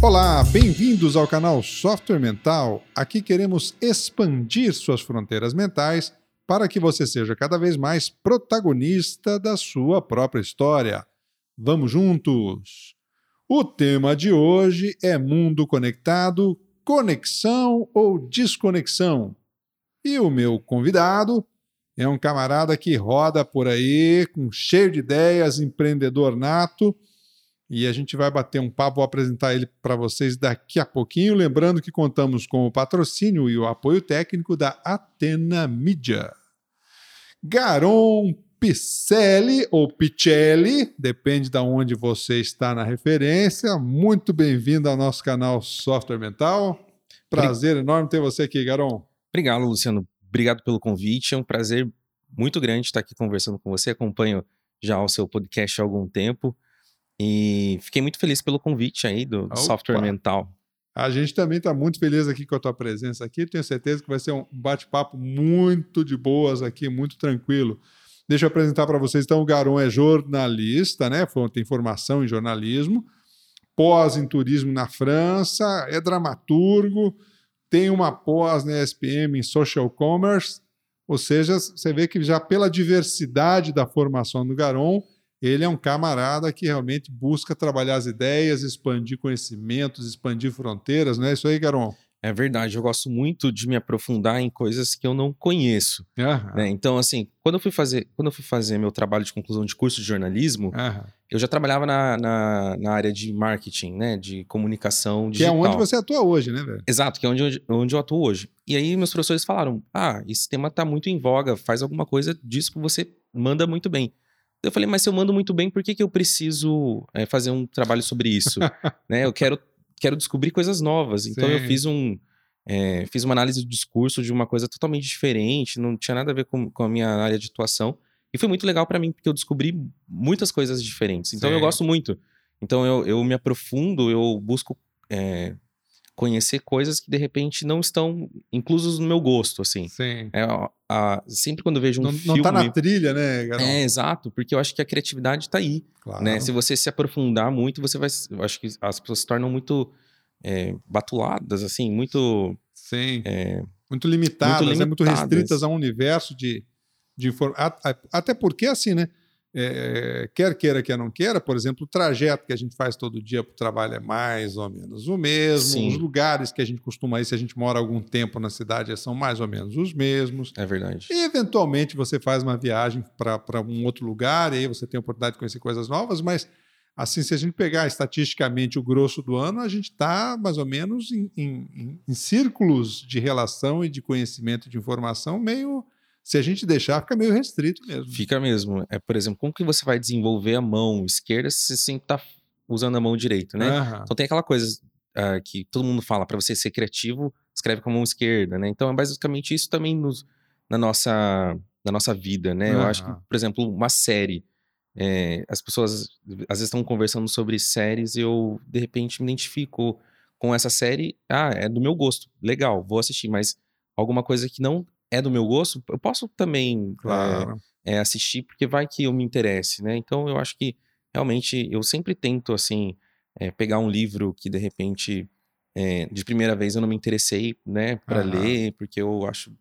Olá, bem-vindos ao canal Software Mental. Aqui queremos expandir suas fronteiras mentais para que você seja cada vez mais protagonista da sua própria história. Vamos juntos! O tema de hoje é mundo conectado, conexão ou desconexão. E o meu convidado é um camarada que roda por aí, com cheio de ideias, empreendedor nato e a gente vai bater um papo, vou apresentar ele para vocês daqui a pouquinho. Lembrando que contamos com o patrocínio e o apoio técnico da Atena Media. Garon Picelli ou Picelli, depende de onde você está na referência. Muito bem-vindo ao nosso canal Software Mental. Prazer enorme ter você aqui, Garon. Obrigado, Luciano. Obrigado pelo convite. É um prazer muito grande estar aqui conversando com você. Acompanho já o seu podcast há algum tempo. E fiquei muito feliz pelo convite aí do, do software mental. A gente também está muito feliz aqui com a tua presença aqui. Tenho certeza que vai ser um bate-papo muito de boas aqui, muito tranquilo. Deixa eu apresentar para vocês. Então, o Garon é jornalista, né? Tem formação em jornalismo, pós em turismo na França, é dramaturgo, tem uma pós na SPM em social commerce. Ou seja, você vê que já pela diversidade da formação do Garon, ele é um camarada que realmente busca trabalhar as ideias, expandir conhecimentos, expandir fronteiras, não é isso aí, Garon? É verdade, eu gosto muito de me aprofundar em coisas que eu não conheço. Uhum. Né? Então, assim, quando eu fui fazer, quando eu fui fazer meu trabalho de conclusão de curso de jornalismo, uhum. eu já trabalhava na, na, na, área de marketing, né? De comunicação digital. Que é onde você atua hoje, né, velho? Exato, que é onde, onde eu atuo hoje. E aí meus professores falaram: ah, esse tema tá muito em voga, faz alguma coisa disso que você manda muito bem. Eu falei, mas se eu mando muito bem, por que, que eu preciso é, fazer um trabalho sobre isso? né? Eu quero, quero descobrir coisas novas. Então Sim. eu fiz um. É, fiz uma análise do discurso de uma coisa totalmente diferente, não tinha nada a ver com, com a minha área de atuação. E foi muito legal para mim, porque eu descobri muitas coisas diferentes. Então Sim. eu gosto muito. Então eu, eu me aprofundo, eu busco é, conhecer coisas que de repente não estão inclusos no meu gosto, assim. Sim. É, a, sempre quando eu vejo um não, filme... Não tá na trilha, né, Garão? É, exato, porque eu acho que a criatividade está aí, claro. né? Se você se aprofundar muito, você vai... Eu acho que as pessoas se tornam muito é, batuladas, assim, muito... Sim, é, muito, limitadas, muito limitadas, né? Muito restritas a um universo de, de informação. Até porque, assim, né? É, quer queira, quer não queira, por exemplo, o trajeto que a gente faz todo dia para o trabalho é mais ou menos o mesmo. Sim. Os lugares que a gente costuma ir, se a gente mora algum tempo na cidade, são mais ou menos os mesmos. É verdade. E, eventualmente, você faz uma viagem para um outro lugar e aí você tem a oportunidade de conhecer coisas novas, mas, assim, se a gente pegar estatisticamente o grosso do ano, a gente está mais ou menos em, em, em círculos de relação e de conhecimento de informação meio se a gente deixar, fica meio restrito mesmo. Fica mesmo. É, por exemplo, como que você vai desenvolver a mão esquerda se você sempre está usando a mão direita, né? Uhum. Então tem aquela coisa uh, que todo mundo fala, para você ser criativo, escreve com a mão esquerda, né? Então é basicamente isso também nos, na, nossa, na nossa vida, né? Uhum. Eu acho que, por exemplo, uma série. É, as pessoas às vezes estão conversando sobre séries e eu, de repente, me identifico com essa série. Ah, é do meu gosto. Legal, vou assistir, mas alguma coisa que não é do meu gosto, eu posso também claro. é, é, assistir, porque vai que eu me interesse, né? Então eu acho que realmente eu sempre tento, assim, é, pegar um livro que de repente de primeira vez eu não me interessei, né, para uhum. ler, porque eu acho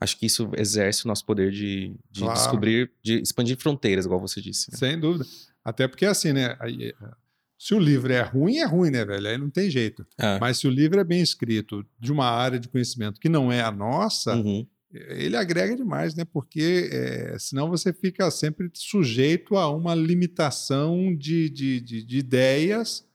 acho que isso exerce o nosso poder de, de claro. descobrir, de expandir fronteiras, igual você disse. Né? Sem dúvida. Até porque, assim, né? Se o livro é ruim, é ruim, né, velho? Aí não tem jeito. É. Mas se o livro é bem escrito de uma área de conhecimento que não é a nossa, uhum ele agrega demais, né? Porque é, senão você fica sempre sujeito a uma limitação de, de, de, de ideias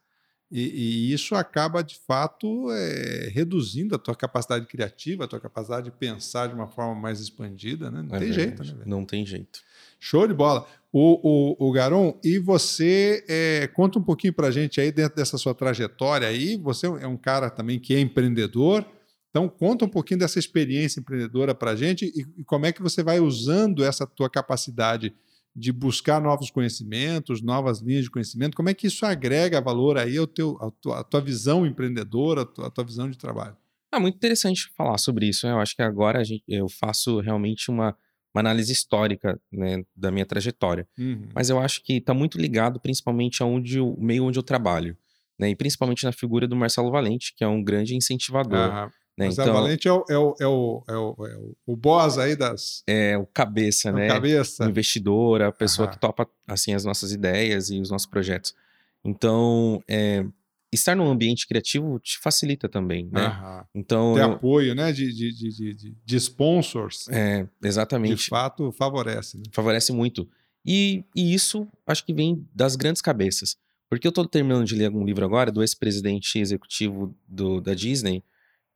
e, e, isso acaba, de fato, é, reduzindo a tua capacidade criativa, a tua capacidade de pensar de uma forma mais expandida, né? Não é tem verdade. jeito, né? Não tem jeito. Show de bola. O, o, o Garon, e você é, conta um pouquinho para a gente aí dentro dessa sua trajetória aí. Você é um cara também que é empreendedor, então, conta um pouquinho dessa experiência empreendedora para a gente e, e, como é que você vai usando essa tua capacidade de buscar novos conhecimentos, novas linhas de conhecimento, como é que isso agrega valor aí ao teu, à, tua, à tua visão empreendedora, à tua, à tua, visão de trabalho? É muito interessante falar sobre isso. Né? Eu acho que agora gente, eu faço realmente uma, uma análise histórica né, da minha trajetória. Uhum. Mas eu acho que está muito ligado principalmente aonde o meio onde eu trabalho. né? E principalmente na figura do Marcelo Valente, que é um grande incentivador. Né? Marcelo então, Valente é o, é, o, é, o, é, o, é o, boss aí das. É o cabeça, é o né? Cabeça. O investidor, a pessoa que topa assim, as nossas ideias e os nossos projetos. Então, é, estar num ambiente criativo te facilita também, né? Aham. Então, Ter eu... apoio, né? De, de, de, de, de sponsors. É, exatamente. De fato, favorece. Né? Favorece muito. E, e isso acho que vem das grandes cabeças. Porque eu estou terminando de ler algum livro agora do ex-presidente executivo do, da Disney,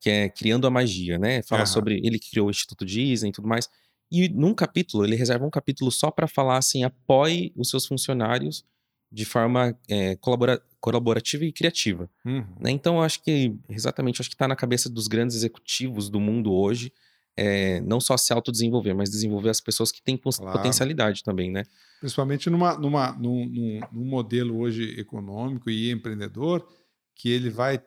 que é Criando a Magia, né? Fala uhum. sobre ele que criou o Instituto Disney e tudo mais. E num capítulo, ele reserva um capítulo só para falar assim: apoie os seus funcionários de forma é, colabora colaborativa e criativa. Uhum. Né? Então, eu acho que, exatamente, acho que está na cabeça dos grandes executivos do mundo hoje, é, não só se autodesenvolver, mas desenvolver as pessoas que têm claro. potencialidade também, né? Principalmente numa, numa, num, num, num modelo hoje econômico e empreendedor, que ele vai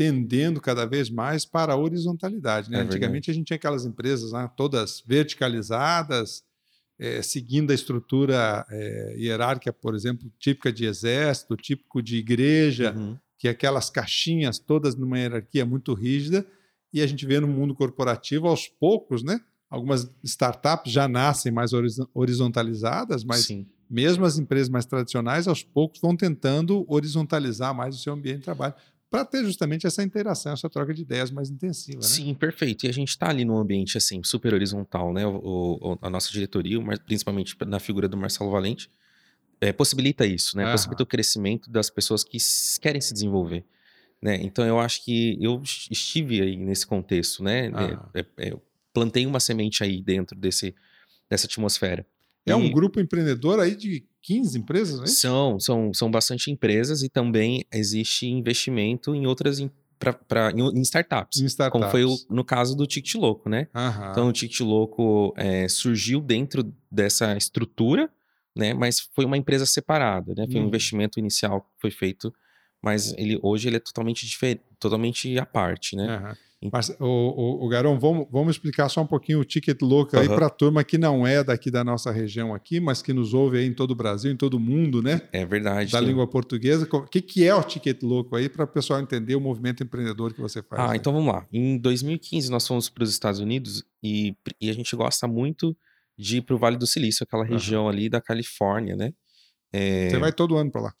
tendendo cada vez mais para a horizontalidade. Né? É Antigamente a gente tinha aquelas empresas né, todas verticalizadas, é, seguindo a estrutura é, hierárquica, por exemplo, típica de exército, típico de igreja, uhum. que é aquelas caixinhas todas numa hierarquia muito rígida, e a gente vê no mundo corporativo aos poucos, né? Algumas startups já nascem mais horizontalizadas, mas Sim. mesmo as empresas mais tradicionais, aos poucos, vão tentando horizontalizar mais o seu ambiente de trabalho para ter justamente essa interação, essa troca de ideias mais intensiva. Né? Sim, perfeito. E a gente está ali num ambiente assim super horizontal, né? O, o, a nossa diretoria, principalmente na figura do Marcelo Valente, é, possibilita isso, né? Aham. Possibilita o crescimento das pessoas que querem se desenvolver. Né? Então eu acho que eu estive aí nesse contexto, né? É, é, é, eu plantei uma semente aí dentro desse, dessa atmosfera. É e... um grupo empreendedor aí de 15 empresas, né? São, são, são bastante empresas e também existe investimento em outras pra, pra, em, startups, em startups. Como foi o, no caso do Ticket Louco, né? Aham. Então o Ticket Louco é, surgiu dentro dessa estrutura, né? Mas foi uma empresa separada, né? Foi hum. um investimento inicial que foi feito, mas ele hoje ele é totalmente diferente, totalmente à parte, né? Aham. Mas, o, o, Garão, vamos, vamos explicar só um pouquinho o Ticket Louco aí para a turma que não é daqui da nossa região aqui, mas que nos ouve aí em todo o Brasil, em todo o mundo, né? É verdade. Da língua portuguesa. O que, que é o Ticket Louco aí para o pessoal entender o movimento empreendedor que você faz? Ah, né? então vamos lá. Em 2015 nós fomos para os Estados Unidos e, e a gente gosta muito de ir para o Vale do Silício, aquela região uhum. ali da Califórnia, né? É... Você vai todo ano para lá?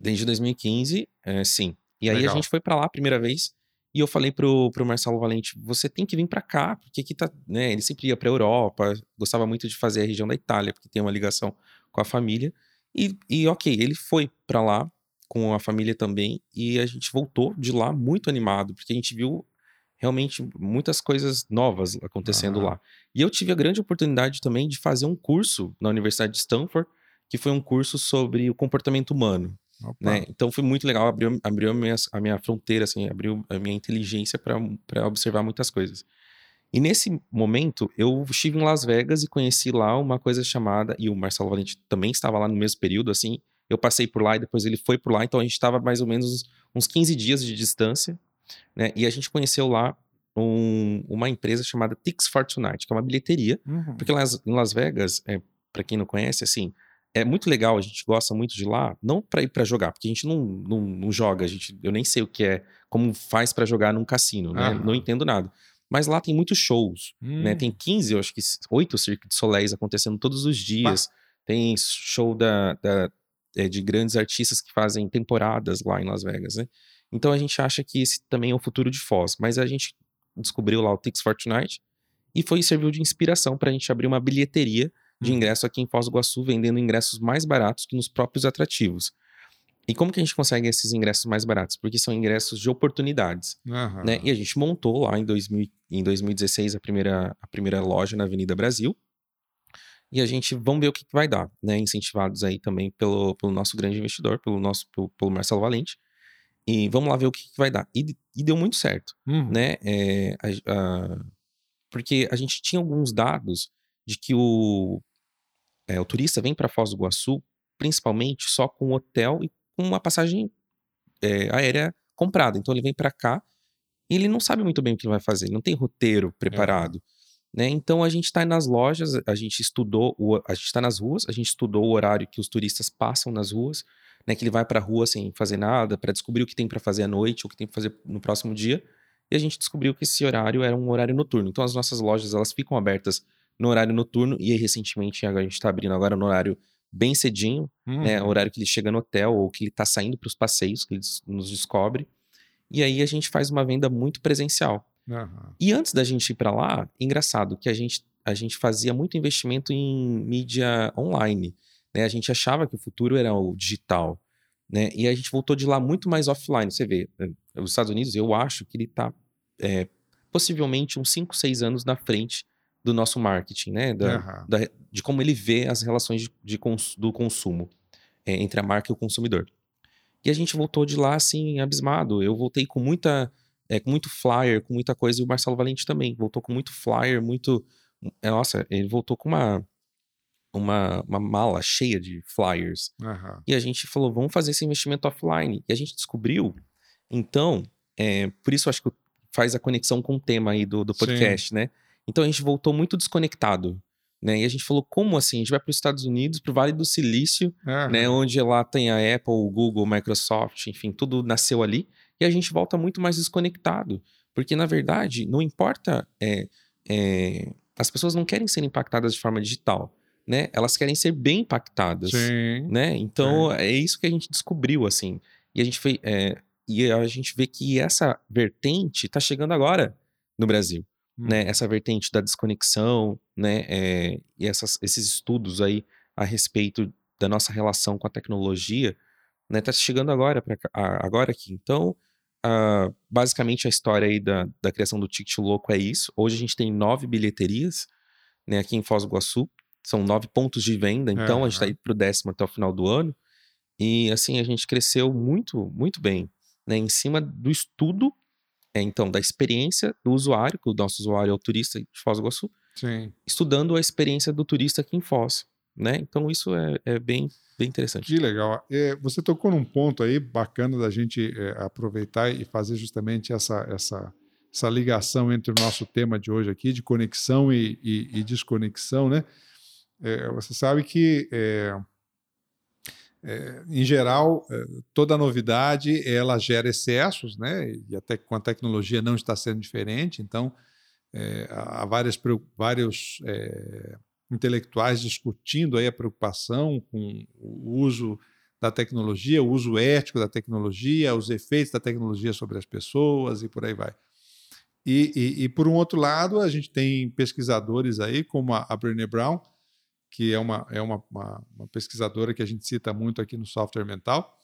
Desde 2015, é, sim. E aí Legal. a gente foi para lá a primeira vez e eu falei pro, pro Marcelo Valente, você tem que vir para cá, porque aqui tá, né, ele sempre ia pra Europa, gostava muito de fazer a região da Itália, porque tem uma ligação com a família. E, e ok, ele foi para lá com a família também, e a gente voltou de lá muito animado, porque a gente viu realmente muitas coisas novas acontecendo lá. E eu tive a grande oportunidade também de fazer um curso na Universidade de Stanford, que foi um curso sobre o comportamento humano. Né? Então foi muito legal, abriu, abriu a, minha, a minha fronteira, assim, abriu a minha inteligência para observar muitas coisas. E nesse momento, eu estive em Las Vegas e conheci lá uma coisa chamada, e o Marcelo Valente também estava lá no mesmo período, assim, eu passei por lá e depois ele foi por lá, então a gente estava mais ou menos uns 15 dias de distância, né? E a gente conheceu lá um, uma empresa chamada Tix Fortunite, que é uma bilheteria, uhum. porque lá em Las Vegas, é, para quem não conhece, assim, é muito legal, a gente gosta muito de lá, não para ir para jogar, porque a gente não, não, não, joga, a gente, eu nem sei o que é, como faz para jogar num cassino, né? Não entendo nada. Mas lá tem muitos shows, né? hum. né? Tem 15, eu acho que 8 Cirque de Soleils acontecendo todos os dias. Bah. Tem show da, da é, de grandes artistas que fazem temporadas lá em Las Vegas, né? Então a gente acha que esse também é o futuro de Foz, mas a gente descobriu lá o Tix Fortnite e foi serviu de inspiração para a gente abrir uma bilheteria de uhum. ingresso aqui em Foz do Iguaçu, vendendo ingressos mais baratos que nos próprios atrativos. E como que a gente consegue esses ingressos mais baratos? Porque são ingressos de oportunidades. Uhum. Né? E a gente montou lá em, 2000, em 2016 a primeira, a primeira loja na Avenida Brasil. E a gente, vamos ver o que, que vai dar, né? Incentivados aí também pelo, pelo nosso grande investidor, pelo nosso, pelo, pelo Marcelo Valente. E vamos lá ver o que, que vai dar. E, e deu muito certo, uhum. né? É, a, a, porque a gente tinha alguns dados de que o, é, o turista vem para Foz do Iguaçu principalmente só com hotel e com uma passagem é, aérea comprada. Então ele vem para cá e ele não sabe muito bem o que ele vai fazer, ele não tem roteiro preparado. Né? Então a gente está nas lojas, a gente estudou, o, a gente está nas ruas, a gente estudou o horário que os turistas passam nas ruas, né? Que ele vai para a rua sem fazer nada, para descobrir o que tem para fazer à noite, o que tem para fazer no próximo dia. E a gente descobriu que esse horário era um horário noturno. Então as nossas lojas elas ficam abertas no horário noturno e aí, recentemente a gente está abrindo agora no horário bem cedinho, uhum. né? O horário que ele chega no hotel ou que ele está saindo para os passeios, que ele nos descobre. E aí a gente faz uma venda muito presencial. Uhum. E antes da gente ir para lá, engraçado que a gente, a gente fazia muito investimento em mídia online. Né? A gente achava que o futuro era o digital. Né? E a gente voltou de lá muito mais offline. Você vê, eh, os Estados Unidos, eu acho que ele está é, possivelmente uns 5, 6 anos na frente do nosso marketing, né? Da, uhum. da, de como ele vê as relações de, de cons, do consumo é, entre a marca e o consumidor. E a gente voltou de lá assim, abismado. Eu voltei com muita é, com muito flyer, com muita coisa, e o Marcelo Valente também. Voltou com muito flyer, muito. É, nossa, ele voltou com uma, uma, uma mala cheia de flyers. Uhum. E a gente falou, vamos fazer esse investimento offline. E a gente descobriu, então, é, por isso acho que faz a conexão com o tema aí do, do podcast, Sim. né? Então a gente voltou muito desconectado. Né? E a gente falou, como assim? A gente vai para os Estados Unidos, para o Vale do Silício, uhum. né? onde lá tem a Apple, o Google, Microsoft, enfim, tudo nasceu ali e a gente volta muito mais desconectado. Porque, na verdade, não importa. É, é, as pessoas não querem ser impactadas de forma digital. Né? Elas querem ser bem impactadas. Sim. Né? Então, Sim. é isso que a gente descobriu, assim. E a gente, foi, é, e a gente vê que essa vertente está chegando agora no Brasil. Hum. Né? Essa vertente da desconexão, né? É, e essas, esses estudos aí a respeito da nossa relação com a tecnologia, né? Tá chegando agora, pra, agora aqui. Então, uh, basicamente a história aí da, da criação do Ticket Louco é isso. Hoje a gente tem nove bilheterias, né? Aqui em Foz do Iguaçu. São nove pontos de venda, então a gente tá aí pro décimo até o final do ano. E assim, a gente cresceu muito, muito bem, né? Em cima do estudo, é, então, da experiência do usuário, que o nosso usuário é o turista de Foz do Iguaçu, Sim. estudando a experiência do turista aqui em Foz, né? Então, isso é, é bem bem interessante. Que legal. É, você tocou num ponto aí bacana da gente é, aproveitar e fazer justamente essa, essa, essa ligação entre o nosso tema de hoje aqui, de conexão e, e, e desconexão, né? É, você sabe que, é, é, em geral, é, toda novidade ela gera excessos, né? E até com a tecnologia não está sendo diferente. Então, há várias, vários intelectuais discutindo aí a preocupação com o uso da tecnologia, o uso ético da tecnologia, os efeitos da tecnologia sobre as pessoas e por aí vai. E, e, e por um outro lado, a gente tem pesquisadores aí, como a, a Brené Brown, que é, uma, é uma, uma, uma, pesquisadora que a gente cita muito aqui no software mental,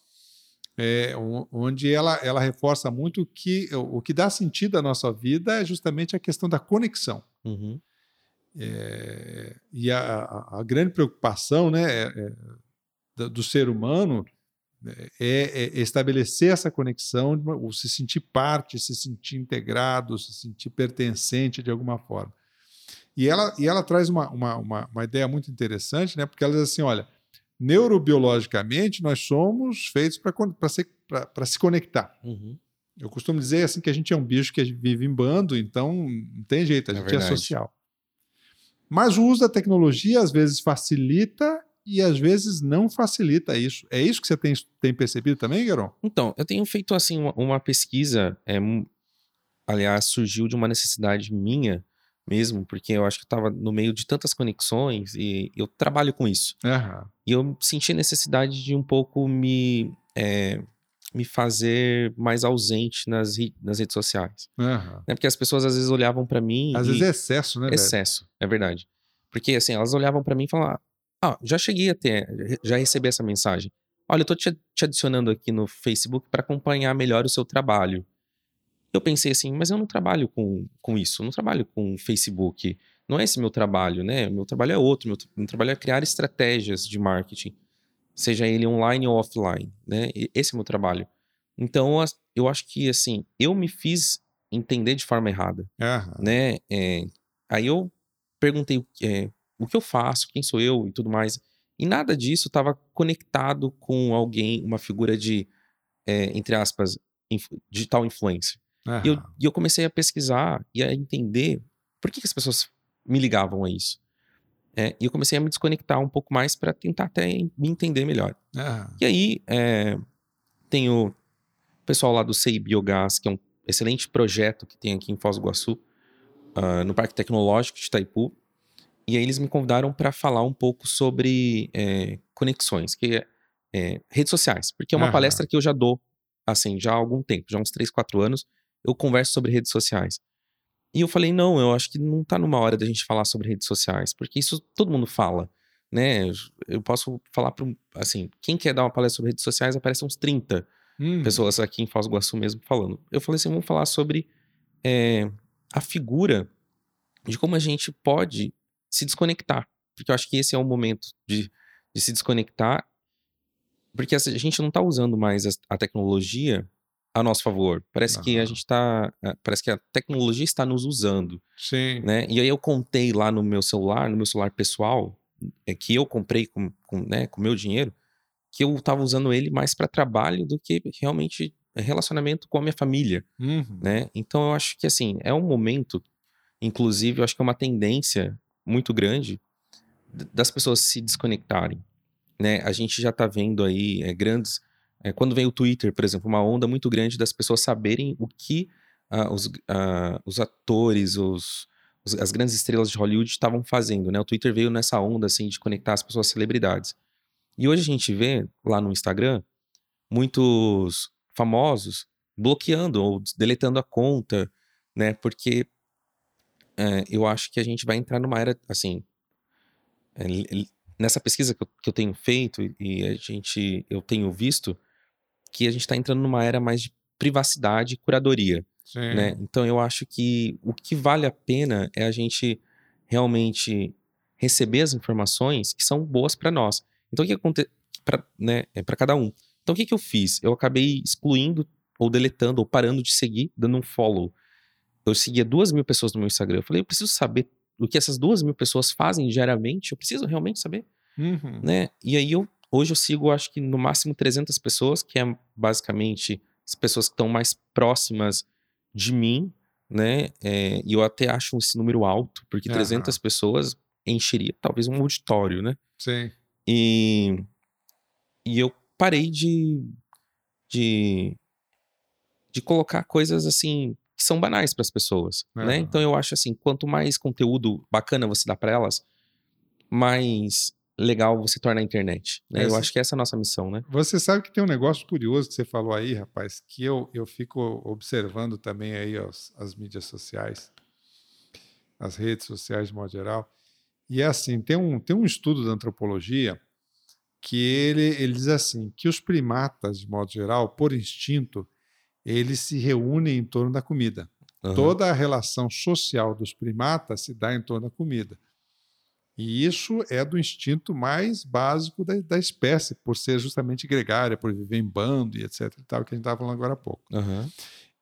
é, onde ela, ela reforça muito que o que dá sentido à nossa vida é justamente a questão da conexão. Uhum. É, e a, a, grande preocupação né, é, é, do, do, ser humano é, é, é, estabelecer essa conexão, ou se sentir parte, se sentir integrado, se sentir pertencente de alguma forma. E ela, e ela traz uma, uma, uma, uma ideia muito interessante, né, porque ela diz assim: olha, neurobiologicamente nós somos feitos para se conectar. Uhum. Eu costumo dizer assim que a gente é um bicho que vive em bando, então não tem jeito, a gente é, é social. Mas o uso da tecnologia às vezes facilita e às vezes não facilita isso. É isso que você tem, tem percebido também, Gueron? Então, eu tenho feito assim uma, uma pesquisa, é, aliás, surgiu de uma necessidade minha mesmo, porque eu acho que eu estava no meio de tantas conexões e eu trabalho com isso. Uhum. E eu senti necessidade de um pouco me, é, me fazer mais ausente nas, nas redes sociais. Uhum. Né? Porque as pessoas às vezes olhavam para mim. Às e... vezes é excesso, né? Excesso, velho? é verdade. Porque assim, elas olhavam para mim e falavam: Ah, já cheguei a ter, já recebi essa mensagem. Olha, eu tô te, te adicionando aqui no Facebook para acompanhar melhor o seu trabalho. Eu pensei assim, mas eu não trabalho com, com isso, eu não trabalho com Facebook. Não é esse meu trabalho, né? Meu trabalho é outro. Meu, meu trabalho é criar estratégias de marketing seja ele online ou offline, né? Esse é o meu trabalho. Então, eu acho que, assim, eu me fiz entender de forma errada, uhum. né? É, aí eu perguntei é, o que eu faço, quem sou eu e tudo mais. E nada disso estava conectado com alguém, uma figura de, é, entre aspas, inf digital influencer. Uhum. E, eu, e eu comecei a pesquisar e a entender por que, que as pessoas me ligavam a isso. É, e eu comecei a me desconectar um pouco mais para tentar até me entender melhor. Ah. E aí, é, tem o pessoal lá do CEI Biogás, que é um excelente projeto que tem aqui em Foz do Iguaçu, uh, no Parque Tecnológico de Itaipu. E aí eles me convidaram para falar um pouco sobre é, conexões, que é, é, redes sociais, porque é uma palestra que eu já dou, assim, já há algum tempo, já há uns 3, 4 anos, eu converso sobre redes sociais. E eu falei, não, eu acho que não tá numa hora da gente falar sobre redes sociais, porque isso todo mundo fala, né? Eu posso falar para assim, quem quer dar uma palestra sobre redes sociais, aparecem uns 30 hum. pessoas aqui em Foz do Iguaçu mesmo falando. Eu falei assim, vamos falar sobre é, a figura de como a gente pode se desconectar, porque eu acho que esse é o momento de, de se desconectar, porque a gente não tá usando mais a, a tecnologia a nosso favor. Parece uhum. que a gente está. Parece que a tecnologia está nos usando. Sim. Né? E aí eu contei lá no meu celular, no meu celular pessoal, é, que eu comprei com, com, né, com meu dinheiro, que eu estava usando ele mais para trabalho do que realmente relacionamento com a minha família. Uhum. Né? Então eu acho que assim, é um momento, inclusive, eu acho que é uma tendência muito grande das pessoas se desconectarem. Né? A gente já está vendo aí é, grandes é, quando vem o Twitter, por exemplo, uma onda muito grande das pessoas saberem o que uh, os, uh, os atores, os, os, as grandes estrelas de Hollywood estavam fazendo, né? O Twitter veio nessa onda, assim, de conectar as pessoas às celebridades. E hoje a gente vê, lá no Instagram, muitos famosos bloqueando ou deletando a conta, né? Porque é, eu acho que a gente vai entrar numa era, assim... É, nessa pesquisa que eu, que eu tenho feito e a gente, eu tenho visto que a gente está entrando numa era mais de privacidade e curadoria. Né? Então eu acho que o que vale a pena é a gente realmente receber as informações que são boas para nós. Então o que acontece para né, é cada um. Então o que, que eu fiz? Eu acabei excluindo ou deletando ou parando de seguir, dando um follow. Eu seguia duas mil pessoas no meu Instagram. Eu falei, eu preciso saber o que essas duas mil pessoas fazem diariamente. Eu preciso realmente saber, uhum. né? E aí eu Hoje eu sigo, acho que no máximo 300 pessoas, que é basicamente as pessoas que estão mais próximas de mim, né? É, e eu até acho esse número alto, porque uhum. 300 pessoas encheria talvez um auditório, né? Sim. E, e eu parei de, de, de colocar coisas assim que são banais para as pessoas, uhum. né? Então eu acho assim, quanto mais conteúdo bacana você dá para elas, mais legal você torna a internet. Né? eu acho que essa é a nossa missão, né? Você sabe que tem um negócio curioso que você falou aí, rapaz, que eu, eu fico observando também aí as, as mídias sociais, as redes sociais de modo geral. E é assim, tem um, tem um estudo da antropologia que ele, ele diz assim, que os primatas, de modo geral, por instinto, eles se reúnem em torno da comida. Uhum. Toda a relação social dos primatas se dá em torno da comida. E isso é do instinto mais básico da, da espécie, por ser justamente gregária, por viver em bando e etc. E tal, que a gente estava falando agora há pouco. Uhum.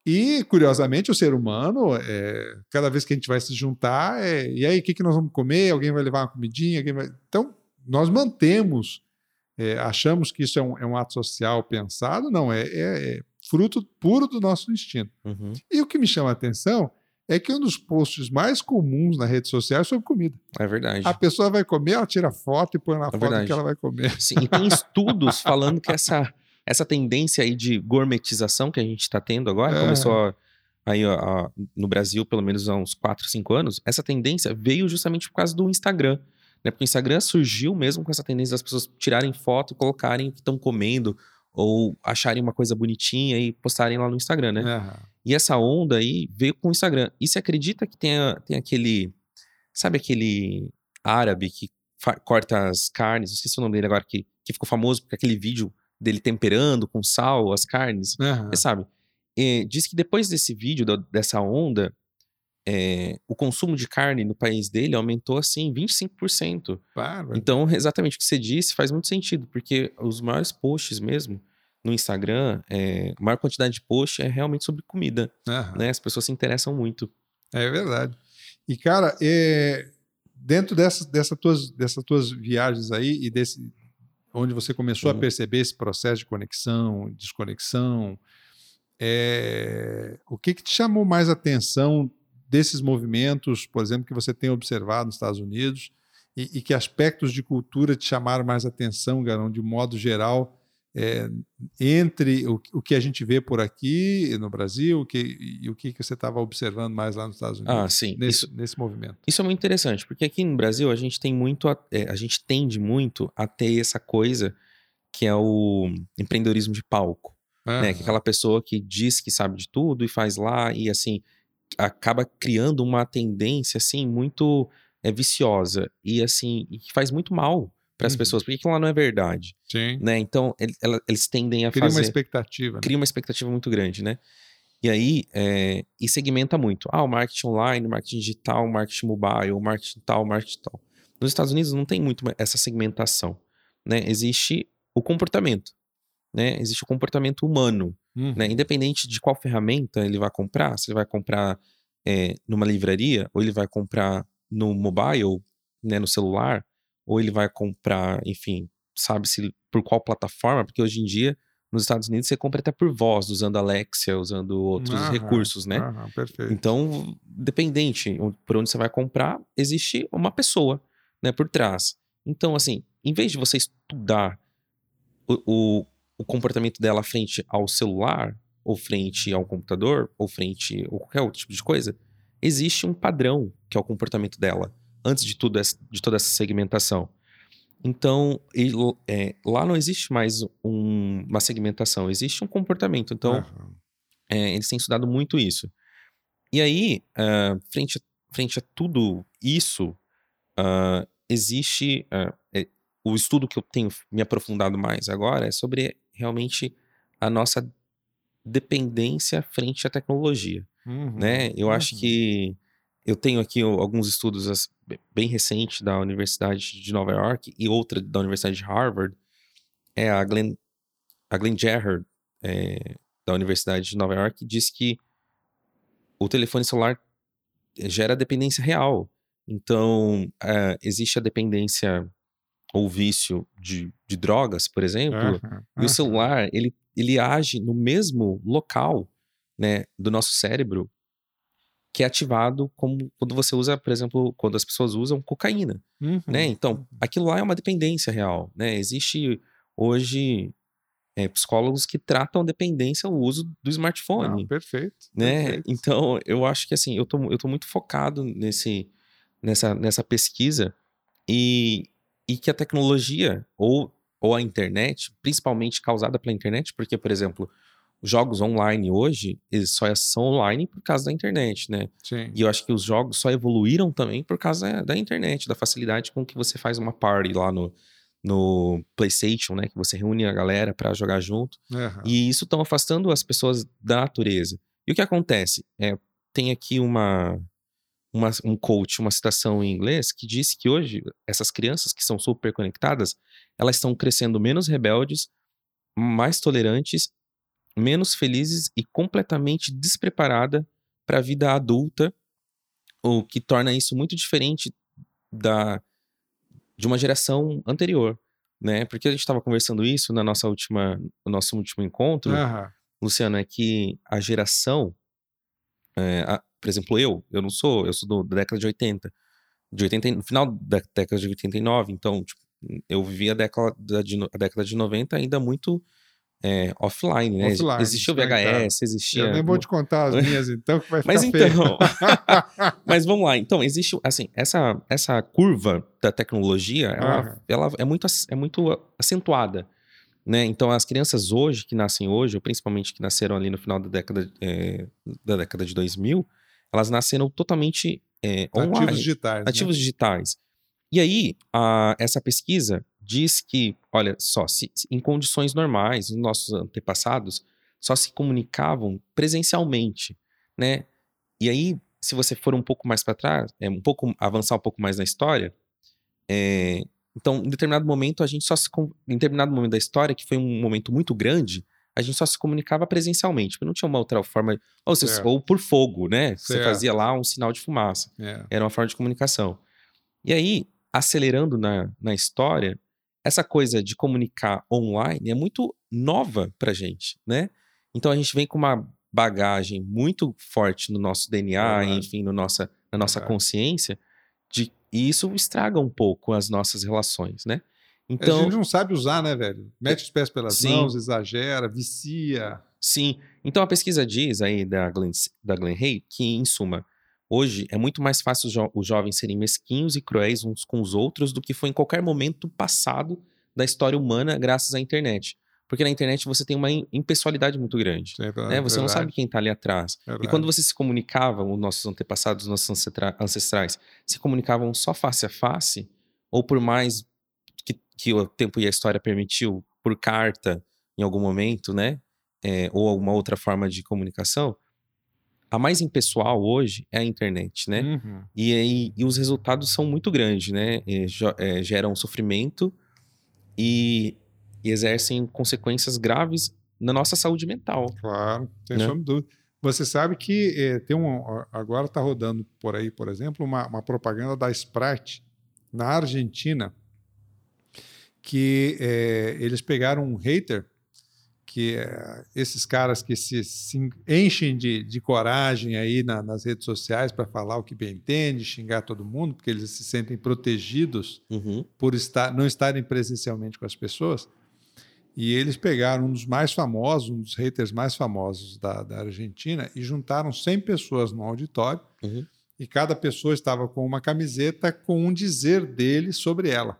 E, curiosamente, o ser humano, é, cada vez que a gente vai se juntar, é, e aí, o que, que nós vamos comer? Alguém vai levar uma comidinha? Vai... Então, nós mantemos, é, achamos que isso é um, é um, ato social pensado, não, é, é, é fruto puro do nosso instinto. Uhum. E o que me chama a atenção é que um dos posts mais comuns na rede social é sobre comida. É verdade. A pessoa vai comer, ela tira foto e põe na é foto verdade. que ela vai comer. Sim, e tem estudos falando que essa, essa tendência aí de gourmetização que a gente está tendo agora, é. começou aí ó, no Brasil pelo menos há uns 4, 5 anos, essa tendência veio justamente por causa do Instagram. Né? Porque o Instagram surgiu mesmo com essa tendência das pessoas tirarem foto e colocarem o que estão comendo ou acharem uma coisa bonitinha e postarem lá no Instagram, né? Uhum. E essa onda aí veio com o Instagram. E você acredita que tem, tem aquele. Sabe aquele árabe que corta as carnes? Não sei se é o nome dele agora, que, que ficou famoso porque aquele vídeo dele temperando com sal as carnes. Uhum. Você sabe? E diz que depois desse vídeo, dessa onda, é, o consumo de carne no país dele aumentou assim 25%. Claro. Então, exatamente o que você disse faz muito sentido, porque os maiores posts mesmo no Instagram, é, a maior quantidade de posts é realmente sobre comida. Né? As pessoas se interessam muito. É verdade. E, cara, é, dentro dessas, dessa tuas, dessas tuas viagens aí e desse onde você começou uhum. a perceber esse processo de conexão, desconexão, é, o que, que te chamou mais atenção desses movimentos, por exemplo, que você tem observado nos Estados Unidos e, e que aspectos de cultura te chamaram mais atenção, Garão, de modo geral, é, entre o, o, que a gente vê por aqui no Brasil que, e o que, que você estava observando mais lá nos Estados Unidos ah, sim. Nesse, isso, nesse movimento. Isso é muito interessante, porque aqui no Brasil a gente tem muito, a, é, a gente tende muito a ter essa coisa que é o empreendedorismo de palco. Ah. Né? Que é aquela pessoa que diz que sabe de tudo e faz lá e assim acaba criando uma tendência assim muito é, viciosa e assim e que faz muito mal para as uhum. pessoas, porque aquilo lá não é verdade. Sim. Né? Então, ele, ela, eles tendem a cria fazer... Cria uma expectativa. Né? Cria uma expectativa muito grande, né? E aí, é, e segmenta muito. Ah, o marketing online, o marketing digital, o marketing mobile, o marketing tal, o marketing tal. Nos Estados Unidos não tem muito essa segmentação, né? Existe o comportamento, né? Existe o comportamento humano, uhum. né? Independente de qual ferramenta ele vai comprar, se ele vai comprar é, numa livraria ou ele vai comprar no mobile, né, no celular, ou ele vai comprar, enfim, sabe-se por qual plataforma, porque hoje em dia nos Estados Unidos você compra até por voz, usando Alexia, usando outros aham, recursos, né? Aham, perfeito. Então, dependente por onde você vai comprar, existe uma pessoa, né, por trás. Então, assim, em vez de você estudar o, o, o comportamento dela frente ao celular, ou frente ao computador, ou frente a qualquer outro tipo de coisa, existe um padrão que é o comportamento dela, antes de tudo de toda essa segmentação. Então, ele, é, lá não existe mais um, uma segmentação, existe um comportamento. Então, é, eles têm estudado muito isso. E aí, uh, frente, a, frente a tudo isso, uh, existe. Uh, é, o estudo que eu tenho me aprofundado mais agora é sobre realmente a nossa dependência frente à tecnologia. Uhum. Né? Eu uhum. acho que eu tenho aqui alguns estudos bem recentes da Universidade de Nova York e outra da Universidade de Harvard. É a Glenn, a Glenn Gerhard, é, da Universidade de Nova York, diz que o telefone celular gera dependência real. Então, é, existe a dependência ou vício de, de drogas, por exemplo, uhum, e o celular, ele, ele age no mesmo local né, do nosso cérebro que é ativado como quando você usa, por exemplo, quando as pessoas usam cocaína, uhum. né? Então, uhum. aquilo lá é uma dependência real, né? Existe hoje é, psicólogos que tratam dependência o uso do smartphone. Não, perfeito, né? Perfeito. Então, eu acho que assim, eu tô, eu tô muito focado nesse, nessa, nessa pesquisa e, e que a tecnologia ou, ou a internet, principalmente causada pela internet, porque, por exemplo, jogos online hoje, eles só são online por causa da internet, né? Sim. E eu acho que os jogos só evoluíram também por causa da internet, da facilidade com que você faz uma party lá no, no PlayStation, né? Que você reúne a galera para jogar junto. Uhum. E isso estão afastando as pessoas da natureza. E o que acontece? É, tem aqui uma, uma, um coach, uma citação em inglês, que disse que hoje essas crianças que são super conectadas, elas estão crescendo menos rebeldes, mais tolerantes menos felizes e completamente despreparada para a vida adulta, o que torna isso muito diferente da de uma geração anterior, né? Porque a gente estava conversando isso na nossa última, no nosso último encontro, uhum. Luciano, é que a geração, é, a, por exemplo, eu, eu não sou, eu sou do, da década de 80, de 80, no final da década de 89, então, tipo, eu vivi a década de, a década de 90 ainda muito é, offline, né? Offline, existia o VHS, existia. Eu nem vou te contar as minhas, então, que vai ficar Mas então. Mas vamos lá. Então, existe, assim, essa, essa curva da tecnologia, ela, uhum. ela é, muito, é muito acentuada. Né? Então, as crianças hoje, que nascem hoje, ou principalmente que nasceram ali no final da década, é, da década de 2000, elas nasceram totalmente é, online. Ativos digitais. Né? Ativos né? digitais. E aí, a, essa pesquisa diz que, olha só, se, em condições normais, os nossos antepassados só se comunicavam presencialmente, né? E aí, se você for um pouco mais para trás, é um pouco avançar um pouco mais na história, é, então, em determinado momento, a gente só se. Em determinado momento da história, que foi um momento muito grande, a gente só se comunicava presencialmente, porque não tinha uma outra forma. Ou, seja, ou por fogo, né? Certo. Você fazia lá um sinal de fumaça. É. Era uma forma de comunicação. E aí, acelerando na, na história, essa coisa de comunicar online é muito nova pra gente, né? Então a gente vem com uma bagagem muito forte no nosso DNA, enfim, no nossa, na nossa consciência, de, e isso estraga um pouco as nossas relações, né? Então, a gente não sabe usar, né, velho? Mete os pés pelas sim. mãos, exagera, vicia. Sim. Então a pesquisa diz aí da Glenn, da Glenn Hay que, em suma, hoje é muito mais fácil os, jo os jovens serem mesquinhos e cruéis uns com os outros do que foi em qualquer momento passado da história humana graças à internet. Porque na internet você tem uma impessoalidade muito grande. É né? Você não sabe quem está ali atrás. Verdade. E quando você se comunicava, os nossos antepassados, os nossos ancestrais, se comunicavam só face a face, ou por mais que, que o tempo e a história permitiu, por carta em algum momento, né? É, ou alguma outra forma de comunicação, a mais impessoal hoje é a internet, né? Uhum. E, aí, e os resultados são muito grandes, né? E, é, geram sofrimento e e exercem consequências graves na nossa saúde mental. Claro, sem né? dúvida. Você sabe que eh, tem um. Agora está rodando por aí, por exemplo, uma, uma, propaganda da Sprite na Argentina, que eh, eles pegaram um hater, que é esses caras que se, se enchem de, de, coragem aí na, nas redes sociais para falar o que bem entende, xingar todo mundo, porque eles se sentem protegidos uhum. por estar, não estarem presencialmente com as pessoas. E eles pegaram um dos mais famosos, um dos haters mais famosos da, da Argentina, e juntaram 100 pessoas no auditório, uhum. e cada pessoa estava com uma camiseta com um dizer dele sobre ela.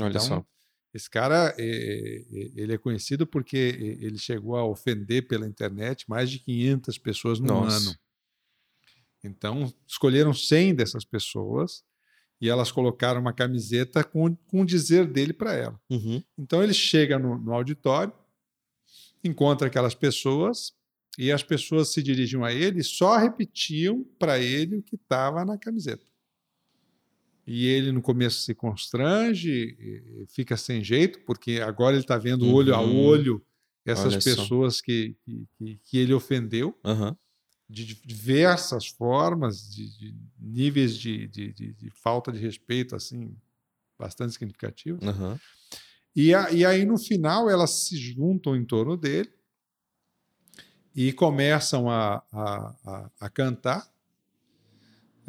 Olha então, só. Esse cara, ele é conhecido porque ele chegou a ofender pela internet mais de 500 pessoas no Nossa. ano. Então, escolheram 100 dessas pessoas e elas colocaram uma camiseta com, com um dizer dele para ela. Uhum. Então ele chega no, no, auditório, encontra aquelas pessoas e as pessoas se dirigiam a ele e só repetiam para ele o que estava na camiseta. E ele no começo se constrange, fica sem jeito, porque agora ele está vendo uhum. olho a olho essas Olha pessoas que, que, que, ele ofendeu. Uhum de diversas formas, de, de níveis de, de, de, falta de respeito, assim, bastante significativos. Uhum. E, a, e aí, no final, elas se juntam em torno dele e começam a, a, a, a cantar.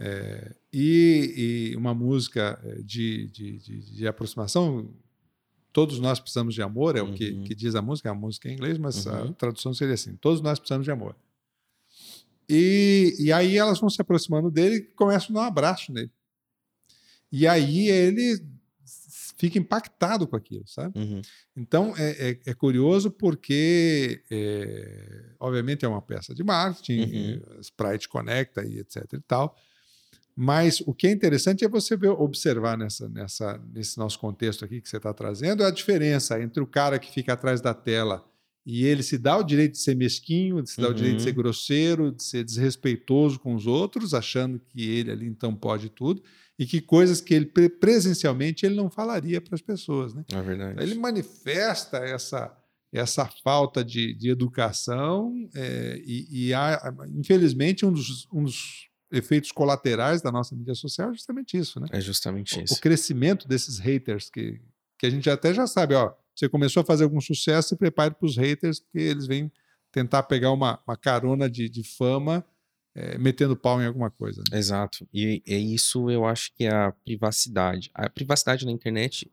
É, e, e, uma música é, de, de, de, de, aproximação. Todos nós precisamos de amor, é uhum. o que, uhum. que, diz a música, a música é em inglês, mas uhum. a tradução seria assim: todos nós precisamos de amor. E, e aí elas vão se aproximando dele e começam a dar um abraço nele. E aí ele fica impactado com aquilo, sabe? Uhum. Então é, é, é, curioso porque, é, obviamente, é uma peça de marketing, uhum. Sprite conecta e etc e tal. Mas o que é interessante é você ver, observar nessa, nessa, nesse nosso contexto aqui que você está trazendo a diferença entre o cara que fica atrás da tela e ele se dá o direito de ser mesquinho, de se dá uhum. o direito de ser uhum. grosseiro, de ser desrespeitoso com os outros, achando que ele ali então pode tudo, e que coisas que ele presencialmente ele não falaria para as pessoas. Né? É verdade. Ele manifesta essa, essa falta de, de educação, é, e, e há, infelizmente, um dos, um dos efeitos colaterais da nossa mídia social é justamente isso. Né? É justamente o, isso. O crescimento desses haters que, que a gente até já sabe, ó você começou a fazer algum sucesso, se prepare para os haters, porque eles vêm tentar pegar uma, uma carona de, de fama é, metendo pau em alguma coisa. Né? Exato. E é isso eu acho que é a privacidade. A privacidade na internet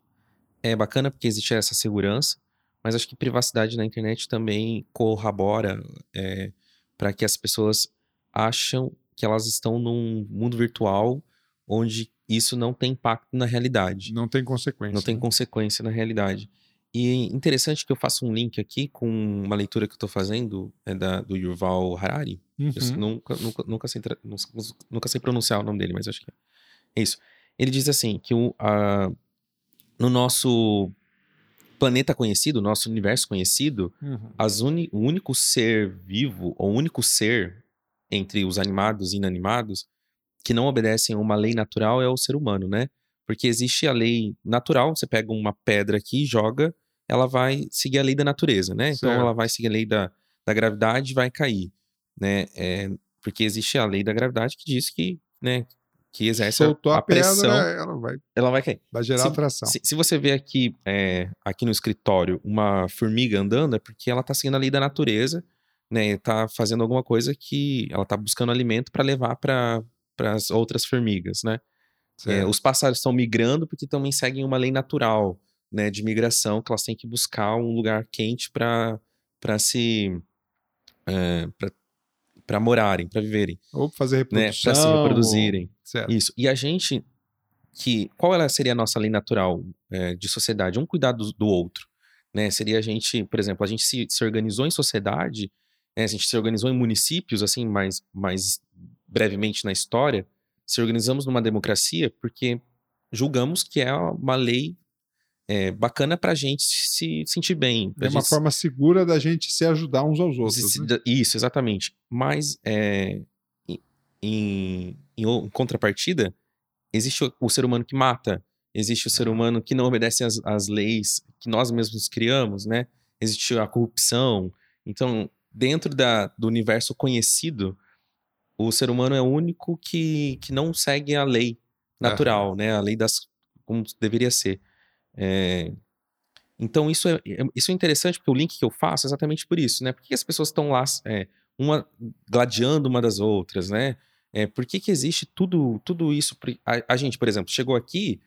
é bacana porque existe essa segurança, mas acho que privacidade na internet também corrobora é, para que as pessoas acham que elas estão num mundo virtual onde isso não tem impacto na realidade. Não tem consequência. Não tem né? consequência na realidade. E interessante que eu faço um link aqui com uma leitura que eu estou fazendo, é da, do Yuval Harari. Uhum. Nunca, nunca, nunca, sei, nunca sei pronunciar o nome dele, mas acho que é isso. Ele diz assim, que o, a, no nosso planeta conhecido, nosso universo conhecido, uhum. uni, o único ser vivo, ou o único ser entre os animados e inanimados, que não obedecem a uma lei natural é o ser humano, né? Porque existe a lei natural, você pega uma pedra aqui e joga, ela vai seguir a lei da natureza, né? Certo. Então ela vai seguir a lei da, da gravidade e vai cair, né? É, porque existe a lei da gravidade que diz que, né, que exerce Soltou a, a pressão, pedra, ela vai, ela vai cair. Vai gerar se, atração. Se, se, você vê aqui, é, aqui no escritório uma formiga andando, é porque ela está seguindo a lei da natureza né, tá fazendo alguma coisa que ela tá buscando alimento para levar para as outras formigas, né? É, os pássaros estão migrando porque também seguem uma lei natural, né, de migração, que elas têm que buscar um lugar quente para para se é, para morarem, para viverem, ou fazer reprodução, né, para se reproduzirem. Ou... Isso. E a gente que qual ela seria a nossa lei natural é, de sociedade? Um cuidar do, do, outro, né? Seria a gente, por exemplo, a gente se, se organizou em sociedade, né? a gente se organizou em municípios, assim, mais, mais brevemente na história, se organizamos numa democracia porque julgamos que é uma lei é, bacana para a gente se sentir bem. É uma forma segura da gente se ajudar uns aos outros. Se, né? Isso, exatamente. Mas, é, em, em, em, contrapartida, existe o, o, ser humano que mata, existe o ser humano que não obedece às, às leis que nós mesmos criamos, né? Existe a corrupção. Então, dentro da, do universo conhecido, o ser humano é o único que, que não segue a lei natural, né? A lei das como deveria ser. É, então isso é, é, isso é interessante porque o link que eu faço é exatamente por isso, né? Por que as pessoas estão lá, é, uma gladiando uma das outras, né? É, por que, que existe tudo, tudo isso? A, a gente, por exemplo, chegou aqui,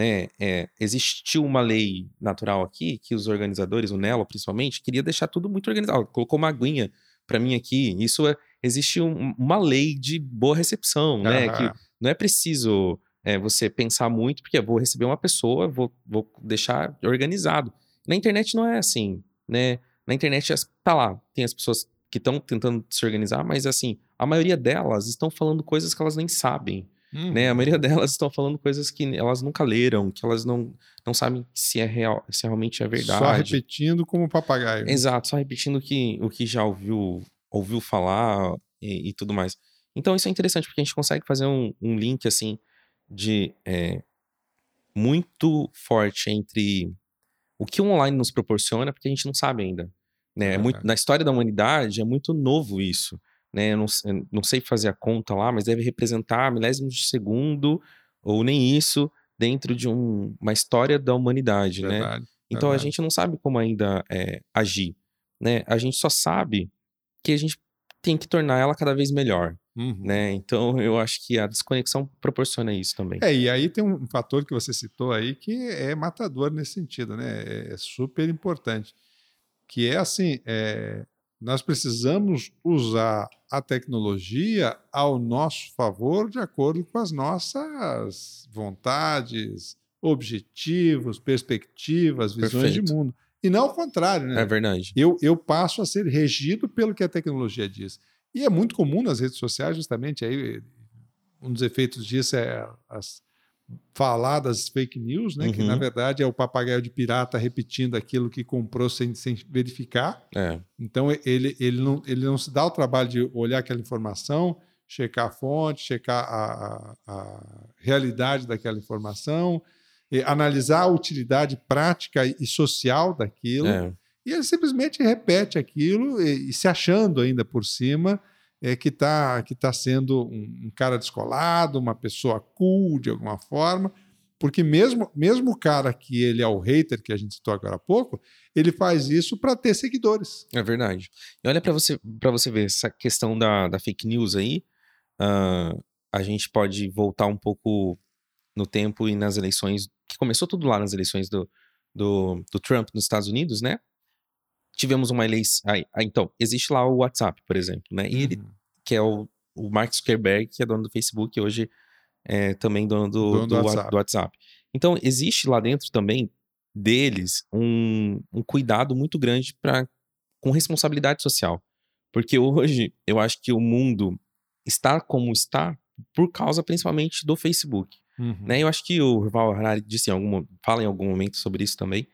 né? É, existiu uma lei natural aqui que os organizadores, o Nelo principalmente, queria deixar tudo muito organizado. Colocou uma aguinha para mim aqui. Isso é, existe um, uma lei de boa recepção, uhum. né? Que não é preciso é, você pensar muito, porque eu vou receber uma pessoa, vou, vou deixar organizado. Na internet não é assim, né? Na internet tá lá, tem as pessoas que estão tentando se organizar, mas assim, a maioria delas estão falando coisas que elas nem sabem. Uhum. Né? A maioria uhum. delas estão falando coisas que elas nunca leram, que elas não, não sabem se é real, se realmente é verdade. Só repetindo como papagaio. Exato, só repetindo o que, o que já ouviu, ouviu falar e, e tudo mais. Então isso é interessante, porque a gente consegue fazer um, um link assim de é, muito forte entre o que o online nos proporciona, porque a gente não sabe ainda. Né? É muito, na história da humanidade é muito novo isso. Né? Eu não, eu não sei fazer a conta lá, mas deve representar milésimos de segundo, ou nem isso, dentro de um, uma história da humanidade. Verdade, né? Então verdade. a gente não sabe como ainda é, agir. Né? A gente só sabe que a gente tem que tornar ela cada vez melhor. Uhum. Né? Então eu acho que a desconexão proporciona isso também. É, e aí tem um fator que você citou aí que é matador nesse sentido, né? É, é super importante. Que é assim: é, nós precisamos usar a tecnologia ao nosso favor de acordo com as nossas vontades, objetivos, perspectivas, visões Perfeito. de mundo. E não ao contrário, né? É verdade. Eu, eu passo a ser regido pelo que a tecnologia diz. E é muito comum nas redes sociais, justamente, aí um dos efeitos disso é as faladas fake news, né? Uhum. Que na verdade é o papagaio de pirata repetindo aquilo que comprou sem, sem verificar. É. Então ele, ele, não, ele não se dá o trabalho de olhar aquela informação, checar a fonte, checar a, a, a realidade daquela informação, analisar a utilidade prática e social daquilo. É. E ele simplesmente repete aquilo e, e se achando ainda por cima é, que está que tá sendo um, um, cara descolado, uma pessoa cool de alguma forma, porque mesmo, mesmo o cara que ele é o hater, que a gente citou agora há pouco, ele faz isso para ter seguidores. É verdade. E olha para você, você ver essa questão da, da fake news aí, uh, a gente pode voltar um pouco no tempo e nas eleições, que começou tudo lá nas eleições do, do, do Trump nos Estados Unidos, né? Tivemos uma eleição. Ah, então, existe lá o WhatsApp, por exemplo, né? E ele, uhum. que é o, o Mark Zuckerberg, que é dono do Facebook, e hoje é também dono do, dono do, do, WhatsApp. do WhatsApp. Então, existe lá dentro também deles um, um cuidado muito grande para com responsabilidade social. Porque hoje eu acho que o mundo está como está por causa principalmente do Facebook. Uhum. Né? Eu acho que o Rival Harari disse em algum, fala em algum momento sobre isso também.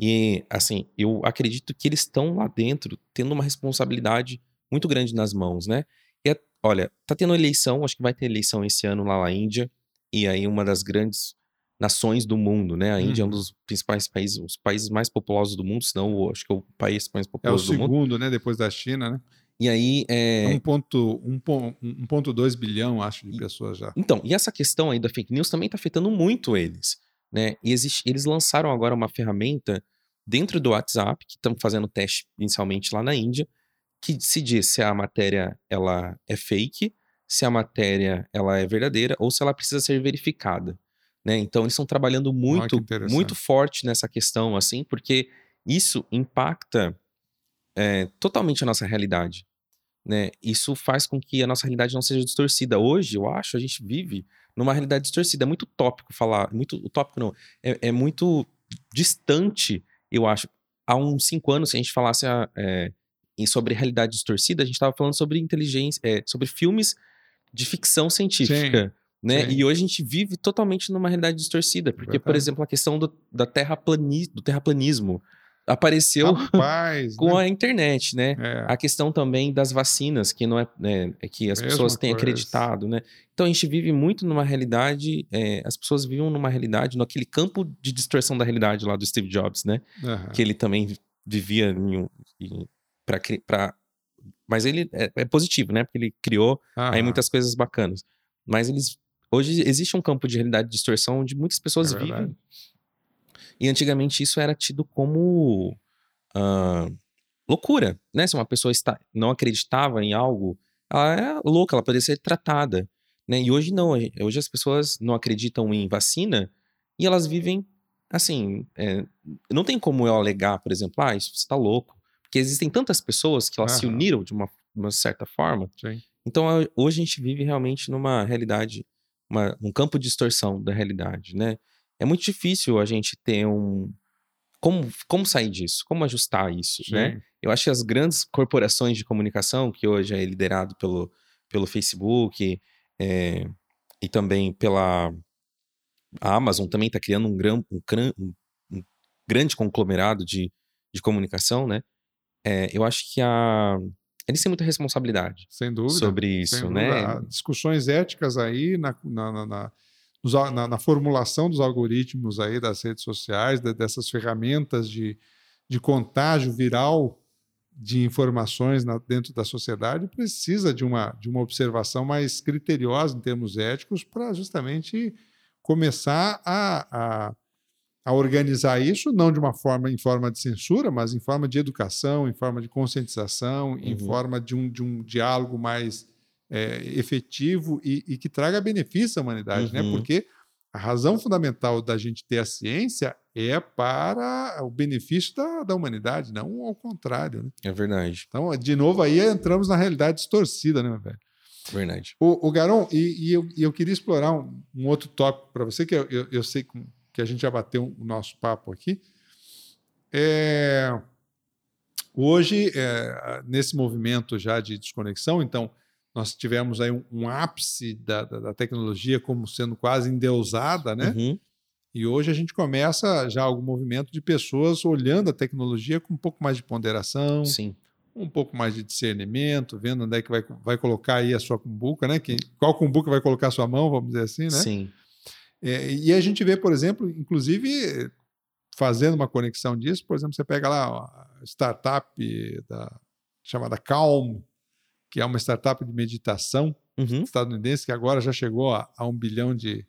E, assim, eu acredito que eles estão lá dentro tendo uma responsabilidade muito grande nas mãos, né? E, olha, tá tendo eleição, acho que vai ter eleição esse ano lá na Índia, e aí uma das grandes nações do mundo, né? A uhum. Índia é um dos principais países, os países mais populosos do mundo, se não, acho que é o país mais populoso do mundo. É o segundo, né? Depois da China, né? E aí. É... 1,2 bilhão, acho, de pessoas já. Então, e essa questão aí da fake news também está afetando muito eles. Né? E existe, eles lançaram agora uma ferramenta dentro do WhatsApp, que estão fazendo teste inicialmente lá na Índia, que se diz se a matéria ela é fake, se a matéria ela é verdadeira ou se ela precisa ser verificada. Né? Então eles estão trabalhando muito, oh, muito forte nessa questão, assim, porque isso impacta é, totalmente a nossa realidade. Né? Isso faz com que a nossa realidade não seja distorcida. Hoje, eu acho, a gente vive numa realidade distorcida. É muito tópico falar, muito utópico não, é, é muito distante, eu acho. Há uns cinco anos, se a gente falasse é, sobre realidade distorcida, a gente estava falando sobre inteligência, é, sobre filmes de ficção científica. Sim. Né? Sim. E hoje a gente vive totalmente numa realidade distorcida, porque, Verdade. por exemplo, a questão do, da terraplani, do terraplanismo apareceu Rapaz, com né? a internet, né? É. A questão também das vacinas, que não é, né, é que as Mesma pessoas têm coisa. acreditado, né? Então a gente vive muito numa realidade, é, as pessoas vivem numa realidade, naquele campo de distorção da realidade lá do Steve Jobs, né? Uhum. Que ele também vivia em, em para mas ele é, é, positivo, né? Porque ele criou aí muitas coisas bacanas. Mas eles hoje existe um campo de realidade de distorção onde muitas pessoas é vivem e antigamente isso era tido como uh, loucura, né? Se uma pessoa está, não acreditava em algo, ela é louca, ela poderia ser tratada, né? E hoje não, hoje as pessoas não acreditam em vacina e elas vivem assim, é, não tem como eu alegar, por exemplo, ah, isso você está louco, porque existem tantas pessoas que elas se uniram de uma, uma certa forma. Sim. Então hoje a gente vive realmente numa realidade, uma, um campo de distorção da realidade, né? É muito difícil a gente ter um. Como, como sair disso? Como ajustar isso, né? Sim. né? Eu acho que as grandes corporações de comunicação, que hoje é liderado pelo, pelo Facebook é, e também pela a Amazon, também está criando um, gran, um, um, um, grande conglomerado de, de comunicação, né? É, eu acho que a, eles têm muita responsabilidade sem dúvida, sobre isso, né? Discussões éticas aí na, na, na na, na, formulação dos algoritmos aí das redes sociais, de, dessas ferramentas de, de contágio viral de informações na, dentro da sociedade, precisa de uma, de uma observação mais criteriosa em termos éticos para justamente começar a, a, a, organizar isso, não de uma forma em forma de censura, mas em forma de educação, em forma de conscientização, uhum. em forma de um, de um diálogo mais é, efetivo e, e, que traga benefício à humanidade, né? uhum. né? Porque a razão fundamental da gente ter a ciência é para o benefício da, da humanidade, não ao contrário. Né? É verdade. Então, de novo, aí entramos na realidade distorcida, né, meu velho? Verdade. O, o Garon, e, e, eu, e, eu, queria explorar um, um outro tópico para você, que eu, eu, eu, sei que a gente já bateu o nosso papo aqui. É, hoje, é, nesse movimento já de desconexão, então, nós tivemos aí um, um ápice da, da, da, tecnologia como sendo quase endeusada, né? Uhum. E hoje a gente começa já algum movimento de pessoas olhando a tecnologia com um pouco mais de ponderação, Sim. um pouco mais de discernimento, vendo onde é que vai, vai colocar aí a sua cumbuca, né? Que, qual cumbuca vai colocar a sua mão, vamos dizer assim, né? Sim. É, e a gente vê, por exemplo, inclusive fazendo uma conexão disso, por exemplo, você pega lá a startup da, chamada Calm, que é uma startup de meditação uhum. estadunidense, que agora já chegou a, a um bilhão de,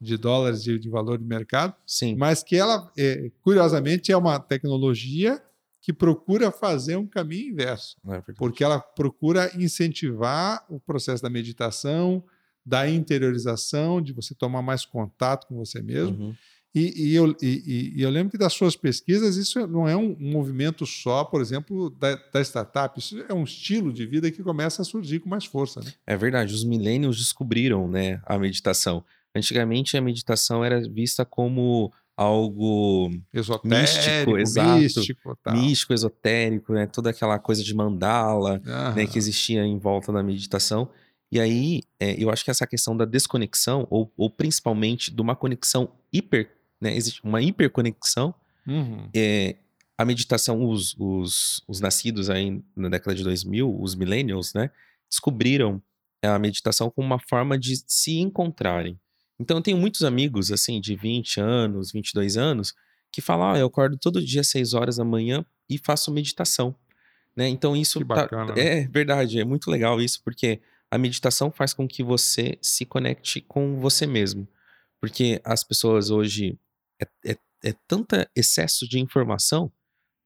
de dólares de, de, valor de mercado, Sim. mas que ela, é, curiosamente, é uma tecnologia que procura fazer um caminho inverso, é porque ela procura incentivar o processo da meditação, da interiorização, de você tomar mais contato com você mesmo. Uhum. E, e, eu, e, e, eu lembro que das suas pesquisas, isso não é um, um movimento só, por exemplo, da, da, startup, isso é um estilo de vida que começa a surgir com mais força. Né? É verdade, os millennials descobriram né, a meditação. Antigamente a meditação era vista como algo esotérico, místico, exato, místico, místico, esotérico, né? toda aquela coisa de mandala né, que existia em volta da meditação. E aí, é, eu acho que essa questão da desconexão, ou, ou principalmente de uma conexão hiper né? Existe uma hiperconexão. Uhum. É, a meditação, os, os, os nascidos aí na década de 2000, os millennials, né? Descobriram a meditação como uma forma de se encontrarem. Então, eu tenho muitos amigos, assim, de 20 anos, 22 anos, que falam, ah, eu acordo todo dia às 6 horas da manhã e faço meditação. Né? Então, isso que bacana, tá, né? é verdade, é muito legal isso, porque a meditação faz com que você se conecte com você mesmo. Porque as pessoas hoje é, é, é tanta excesso de informação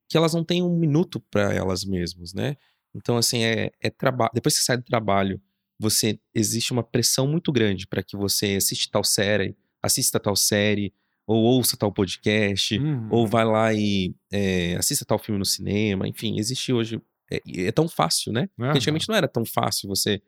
que elas não têm um minuto para elas mesmas, né? Então, assim, é, é trabalho. Depois que você sai do trabalho, você existe uma pressão muito grande para que você assista tal série, assista tal série, ou ouça tal podcast, uhum. ou vai lá e é, assista tal filme no cinema. Enfim, existe hoje. É, é tão fácil, né? Uhum. Antigamente não era tão fácil você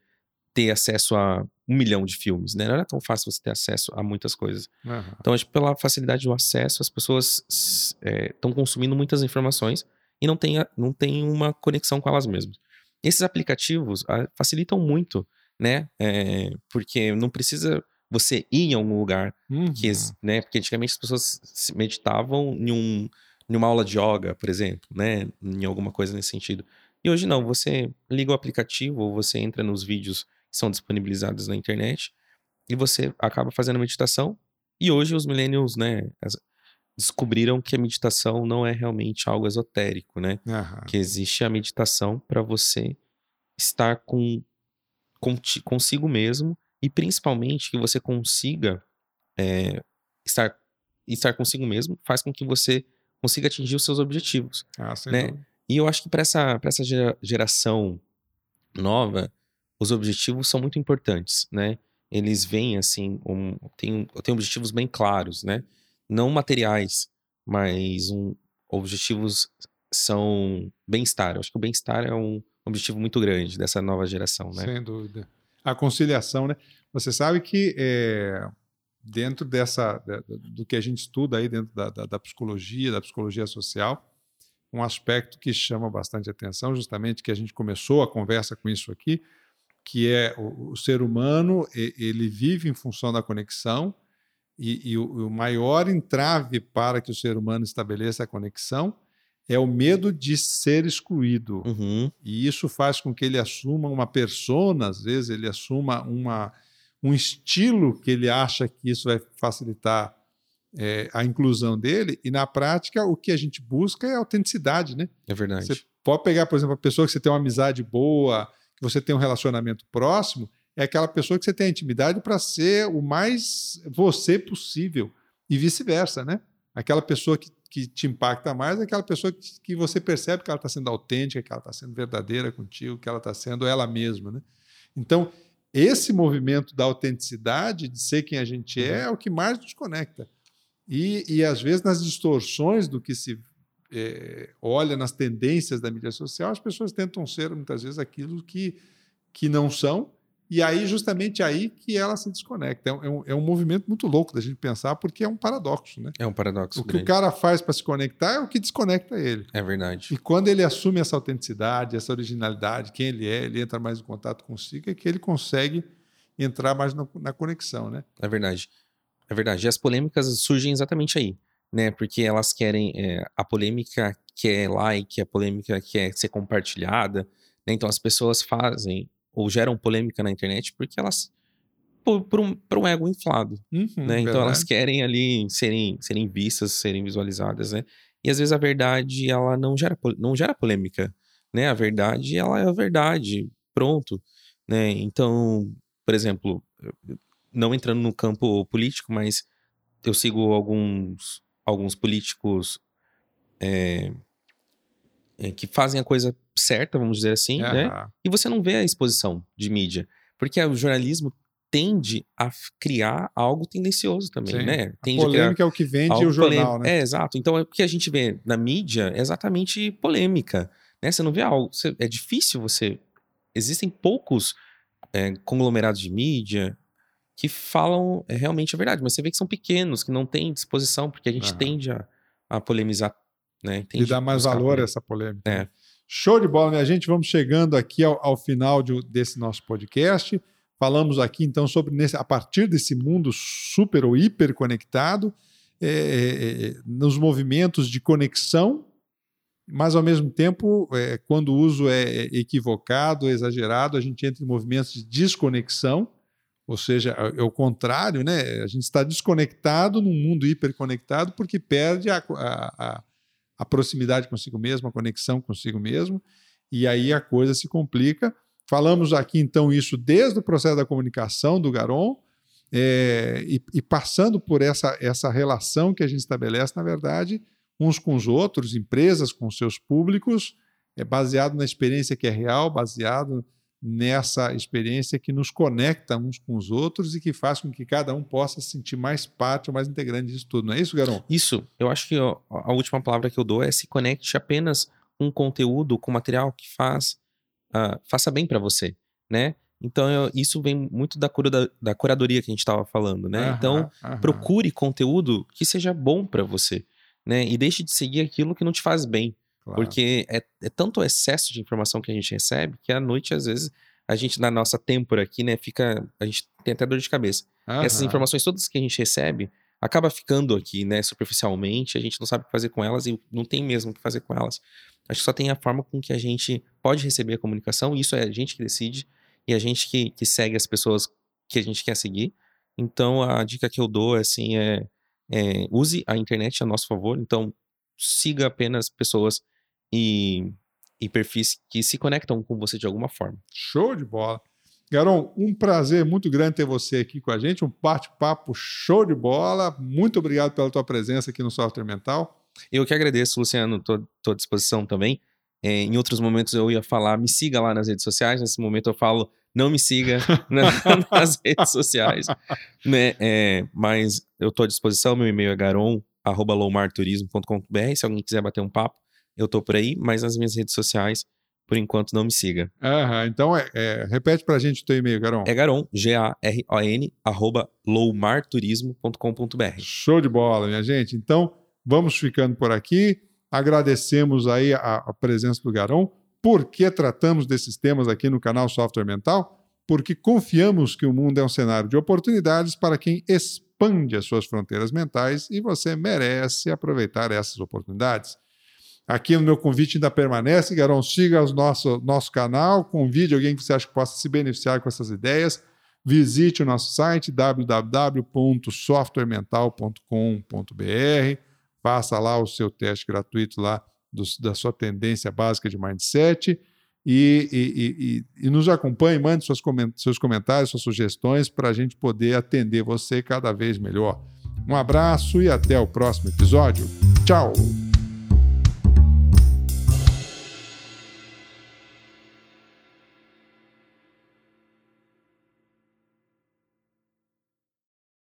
ter acesso a um milhão de filmes, né? Não era tão fácil você ter acesso a muitas coisas. Uhum. Então, acho que pela facilidade do acesso, as pessoas estão é, consumindo muitas informações e não tem, não tem uma conexão com elas mesmas. Esses aplicativos a, ah, facilitam muito, né? É, porque não precisa você ir em algum lugar, uhum. que, né? Porque antigamente as pessoas meditavam em, um, em uma aula de yoga, por exemplo, né? Em alguma coisa nesse sentido. E hoje não, você liga o aplicativo ou você entra nos vídeos são disponibilizados na internet e você acaba fazendo meditação. E hoje os millennials, né, descobriram que a meditação não é realmente algo esotérico, né? Uhum. Que existe a meditação para você estar com, com, consigo mesmo e principalmente que você consiga é, estar estar consigo mesmo faz com que você consiga atingir os seus objetivos, ah, né? E eu acho que para essa para essa geração nova, os objetivos são muito importantes, né? Eles vêm assim, um, tem, tem objetivos bem claros, né? não materiais, mas um, objetivos são bem-estar. Eu acho que o bem-estar é um objetivo muito grande dessa nova geração, né? Sem dúvida. A conciliação, né? Você sabe que é, dentro dessa do que a gente estuda aí dentro da, da, da, psicologia, da psicologia social, um aspecto que chama bastante atenção, justamente que a gente começou a conversa com isso aqui, que é o, o ser humano ele vive em função da conexão e, e o, o, maior entrave para que o ser humano estabeleça a conexão é o medo de ser excluído. Uhum. E isso faz com que ele assuma uma persona, às vezes ele assuma uma, um estilo que ele acha que isso vai facilitar é, a inclusão dele, e na prática o que a gente busca é autenticidade, né? É verdade. Você pode pegar, por exemplo, a pessoa que você tem uma amizade boa, você tem um relacionamento próximo, é aquela pessoa que você tem intimidade para ser o mais você possível e vice-versa, né? Aquela pessoa que, que te impacta mais é aquela pessoa que, que você percebe que ela está sendo autêntica, que ela está sendo verdadeira contigo, que ela está sendo ela mesma, né? Então, esse movimento da autenticidade, de ser quem a gente é, uhum. é o que mais nos conecta. E, e às vezes, nas distorções do que se é, olha nas tendências da mídia social, as pessoas tentam ser, muitas vezes, aquilo que, que não são, e aí, justamente aí que ela se desconecta. É um, é um, movimento muito louco da gente pensar, porque é um paradoxo, né? É um paradoxo. O grande. que o cara faz para se conectar é o que desconecta ele. É verdade. E quando ele assume essa autenticidade, essa originalidade, quem ele é, ele entra mais em contato consigo, é que ele consegue entrar mais na, na conexão, né? É verdade. É verdade. E as polêmicas surgem exatamente aí, né? Porque elas querem. É, a polêmica quer like, a polêmica quer ser compartilhada. Né? Então as pessoas fazem ou geram polêmica na internet porque elas por, por, um, por um ego inflado, uhum, né? Então elas querem ali serem, serem vistas, serem visualizadas, né? E às vezes a verdade ela não gera, não gera polêmica, né? A verdade ela é a verdade, pronto, né? Então, por exemplo, não entrando no campo político, mas eu sigo alguns alguns políticos é, é, que fazem a coisa certa, vamos dizer assim, uhum. né? E você não vê a exposição de mídia. Porque o jornalismo tende a criar algo tendencioso também, Sim. né? Tende a polêmica a é o que vende o jornal, né? É, exato. Então, o que a gente vê na mídia é exatamente polêmica, né? Você não vê algo... Você, é difícil você... Existem poucos é, conglomerados de mídia que falam é, realmente a verdade, mas você vê que são pequenos, que não têm disposição, porque a gente uhum. tende a, a polemizar, né? Tende e dá mais valor a essa polêmica. É. Né? Show de bola, minha gente. Vamos chegando aqui ao, ao final de, desse nosso podcast. Falamos aqui, então, sobre nesse, a partir desse mundo super ou hiper conectado, é, é, é, nos movimentos de conexão, mas, ao mesmo tempo, é, quando o uso é equivocado, exagerado, a gente entra em movimentos de desconexão, ou seja, é, é o contrário, né? A gente está desconectado num mundo hiperconectado porque perde a, a, a proximidade consigo mesmo, a conexão consigo mesmo, e aí a coisa se complica. Falamos aqui então isso desde o processo da comunicação do Garon, é, e, e, passando por essa, essa relação que a gente estabelece, na verdade, uns com os outros, empresas com seus públicos, é baseado na experiência que é real, baseado nessa experiência que nos conecta uns com os outros e que faz com que cada um possa se sentir mais parte ou mais integrante disso tudo. Não é isso, Garon? Isso. Eu acho que a última palavra que eu dou é se conecte apenas com conteúdo, com material que faz, uh, faça bem para você, né? Então, eu, isso vem muito da, cura, da, da curadoria que a gente estava falando, né? Aham, então, aham. procure conteúdo que seja bom para você, né? E deixe de seguir aquilo que não te faz bem. Claro. Porque é, é tanto excesso de informação que a gente recebe que à noite, às vezes, a gente, na nossa têmpora aqui, né, fica. A gente tem até dor de cabeça. Essas informações todas que a gente recebe acaba ficando aqui, né, superficialmente, a gente não sabe o que fazer com elas e não tem mesmo o que fazer com elas. Acho que só tem a forma com que a gente pode receber a comunicação, e isso é a gente que decide, e a gente que, que segue as pessoas que a gente quer seguir. Então, a dica que eu dou, assim, é, é use a internet a nosso favor. Então, siga apenas pessoas e, e perfis que se conectam com você de alguma forma. Show de bola. Garon, um prazer muito grande ter você aqui com a gente, um bate-papo show de bola. Muito obrigado pela tua presença aqui no Software Mental. Eu que agradeço, Luciano, estou à disposição também. É, em outros momentos eu ia falar, me siga lá nas redes sociais. Nesse momento eu falo, não me siga nas redes sociais. Né? É, mas eu estou à disposição, meu e-mail é garon.lowmarturismo.com.br. Se alguém quiser bater um papo, eu tô por aí, mas nas minhas redes sociais, por enquanto, não me siga. Aham, então é, é, repete pra gente o teu e-mail, Garon. É Garon, G-A-R-O-N, arroba lowmarturismo.com.br. Show de bola, minha gente. Então, vamos ficando por aqui. Agradecemos aí a, a presença do Garon. Por que tratamos desses temas aqui no canal Software Mental? Porque confiamos que o mundo é um cenário de oportunidades para quem expande as suas fronteiras mentais e você merece aproveitar essas oportunidades. Aqui no meu convite ainda permanece, Garon, siga o nosso, nosso canal, convide alguém que você acha que possa se beneficiar com essas ideias. Visite o nosso site www.softwaremental.com.br. Faça lá o seu teste gratuito lá do, da sua tendência básica de mindset e, e, e, e nos acompanhe, mande suas, seus comentários, suas sugestões para a gente poder atender você cada vez melhor. Um abraço e até o próximo episódio. Tchau!